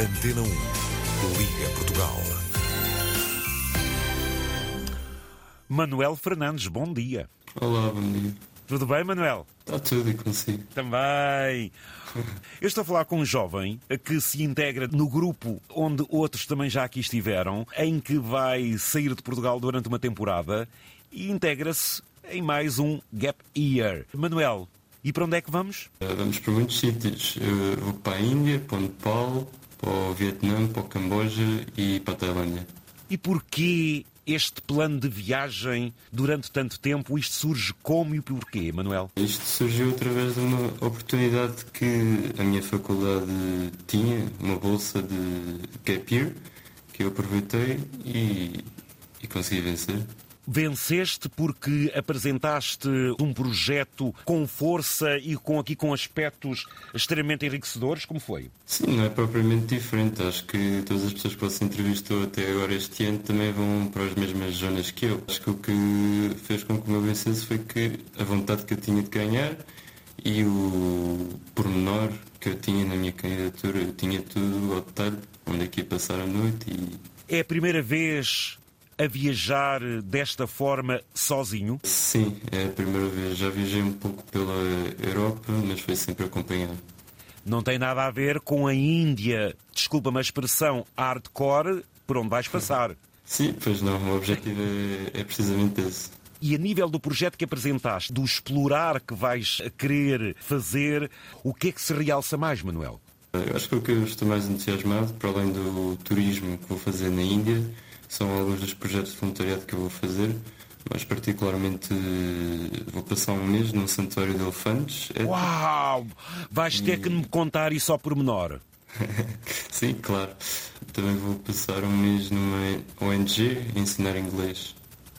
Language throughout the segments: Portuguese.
Antena 1. Liga Portugal. Manuel Fernandes, bom dia. Olá, bom dia. Tudo bem, Manuel? Está tudo e consigo. Também. Eu estou a falar com um jovem que se integra no grupo onde outros também já aqui estiveram, em que vai sair de Portugal durante uma temporada e integra-se em mais um Gap Year. Manuel, e para onde é que vamos? Uh, Vamos para muitos sítios. Eu vou para a Índia, para o Nepal, para o Vietnã, para o Camboja e para a Tailândia. E porquê este plano de viagem durante tanto tempo? Isto surge como e porquê, Manuel? Isto surgiu através de uma oportunidade que a minha faculdade tinha, uma bolsa de Gap Year, que eu aproveitei e, e consegui vencer. Venceste porque apresentaste um projeto com força e com aqui com aspectos extremamente enriquecedores, como foi? Sim, não é propriamente diferente. Acho que todas as pessoas que você entrevistou até agora este ano também vão para as mesmas zonas que eu. Acho que o que fez com que o meu vencesse foi que a vontade que eu tinha de ganhar e o pormenor que eu tinha na minha candidatura. Eu tinha tudo ao detalhe, onde é que ia passar a noite e É a primeira vez a viajar desta forma sozinho? sim, é a primeira vez. Já viajei um pouco pela Europa, mas foi sempre acompanhado. Não tem nada a ver com a Índia, desculpa-me a expressão, hardcore, por onde vais passar. Sim, pois não, o objetivo é, é precisamente esse. E a nível do projeto que apresentaste, do explorar que vais querer fazer, o que é que se realça mais, Manuel? Eu acho que o que eu estou mais entusiasmado, para além do turismo que vou fazer na Índia, são alguns dos projetos de voluntariado que eu vou fazer, mas particularmente eh, vou passar um mês num santuário de elefantes. É- Uau! Vais ter que me contar isso ao pormenor. Sim, claro. Também vou passar um mês numa ONG a ensinar inglês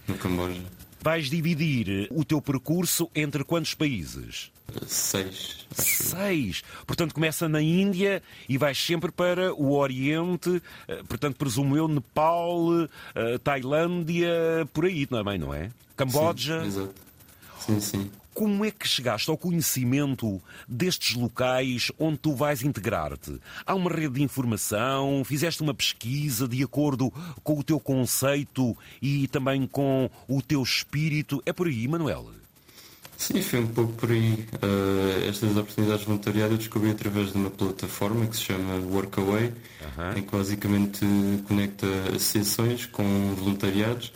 no Camboja. Vais dividir o teu percurso entre quantos países? Eh, Seis, acho. Seis. Portanto, começa na Índia e vais sempre para o Oriente, eh, portanto, presumo eu, Nepal, eh, Tailândia, por aí também, não é? Camboja. Sim, exato. Sim, sim. Como é que chegaste ao conhecimento destes locais onde tu vais integrar-te? Há uma rede de informação? Fizeste uma pesquisa de acordo com o teu conceito e também com o teu espírito? É por aí, Manuel? Sim, foi um pouco por aí. Eh, estas oportunidades de voluntariado eu descobri através de uma plataforma que se chama Workaway, Aham. em que basicamente conecta associações com voluntariados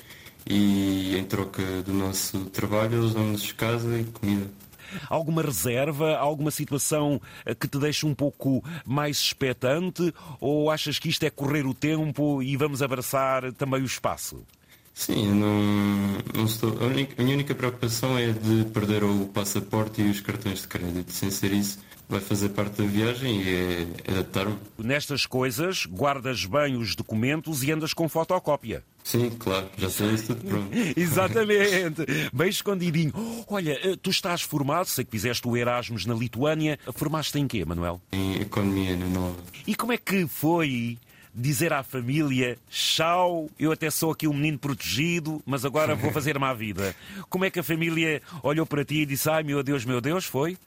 e em troca do nosso trabalho eles dão-nos casa e comida. Alguma reserva? Alguma situação eh, que te deixe um pouco mais expectante? Ou achas que isto é correr o tempo e vamos abraçar também o espaço? Sim, não, não estou. A, única, a minha única preocupação é de perder o passaporte e os cartões de crédito. Sem ser isso, vai fazer parte da viagem e é, adaptar-me. Nestas coisas, guardas bem os documentos e andas com fotocópia. Sim, claro, já sei isso tudo pronto. Exatamente, bem escondidinho. Olha, eh, tu estás formado, sei que fizeste o Erasmus na Lituânia. Formaste em quê, Manuel? Em economia na nova. E como é que foi dizer à família: Tchau, eu até sou aqui um menino protegido, mas agora vou fazer-me à vida? Como é que a família olhou para ti e disse: Ai meu Deus, meu Deus, foi?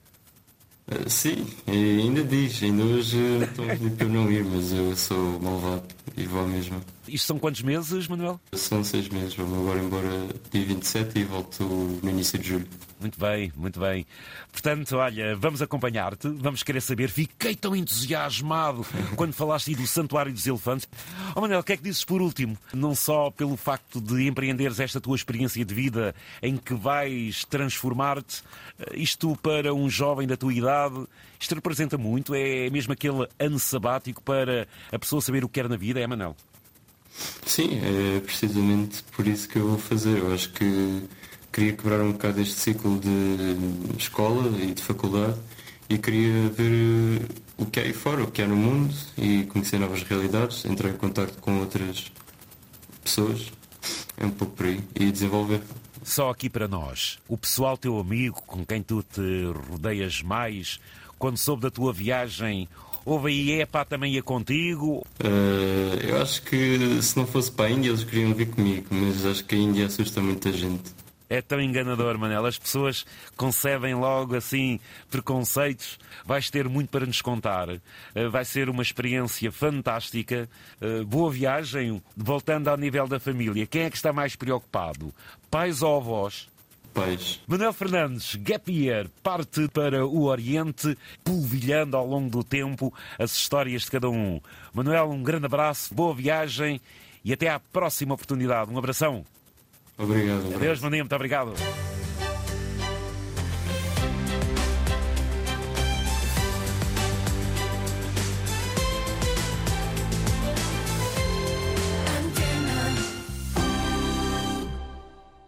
Eh, Sim, e ainda diz, ainda hoje estão a pedir para eu não ir, mas eu sou malvado e vou à mesma. Isto são quantos meses, Manuel? São seis meses, vou agora embora dia 27 e volto no início de julho. Muito bem, muito bem. Portanto, olha, vamos acompanhar-te, vamos querer saber. Fiquei tão entusiasmado quando falaste aí do Santuário dos Elefantes. Oh, Manel, o que é que dizes por último? Não só pelo facto de empreenderes esta tua experiência de vida em que vais transformar-te, eh, isto para um jovem da tua idade, isto representa muito, é mesmo aquele ano sabático para a pessoa saber o que quer na vida, é, Manel? Sim, é precisamente por isso que eu vou fazer. Eu acho que queria quebrar um bocado este ciclo de escola e de faculdade e queria ver o que há aí fora, o que há no mundo e conhecer novas realidades, entrar em contato com outras pessoas. É um pouco por aí. E desenvolver. Só aqui para nós, o pessoal teu amigo com quem tu te rodeias mais, quando soube da tua viagem, houve aí, epá, também ia contigo? Eh, eu acho que se não fosse para a Índia eles queriam vir comigo, mas acho que a Índia assusta muita gente. É tão enganador, Manel. As pessoas concebem logo assim preconceitos. Vais ter muito para nos contar. Eh, vai ser uma experiência fantástica. Eh, boa viagem. Voltando ao nível da família, quem é que está mais preocupado? Pais ou avós? Pais. Manuel Fernandes, Gap Year, parte para o Oriente, polvilhando ao longo do tempo as histórias de cada um. Manuel, um grande abraço, boa viagem e até à próxima oportunidade. Um abração. Obrigado. Adeus, Maninho, muito obrigado.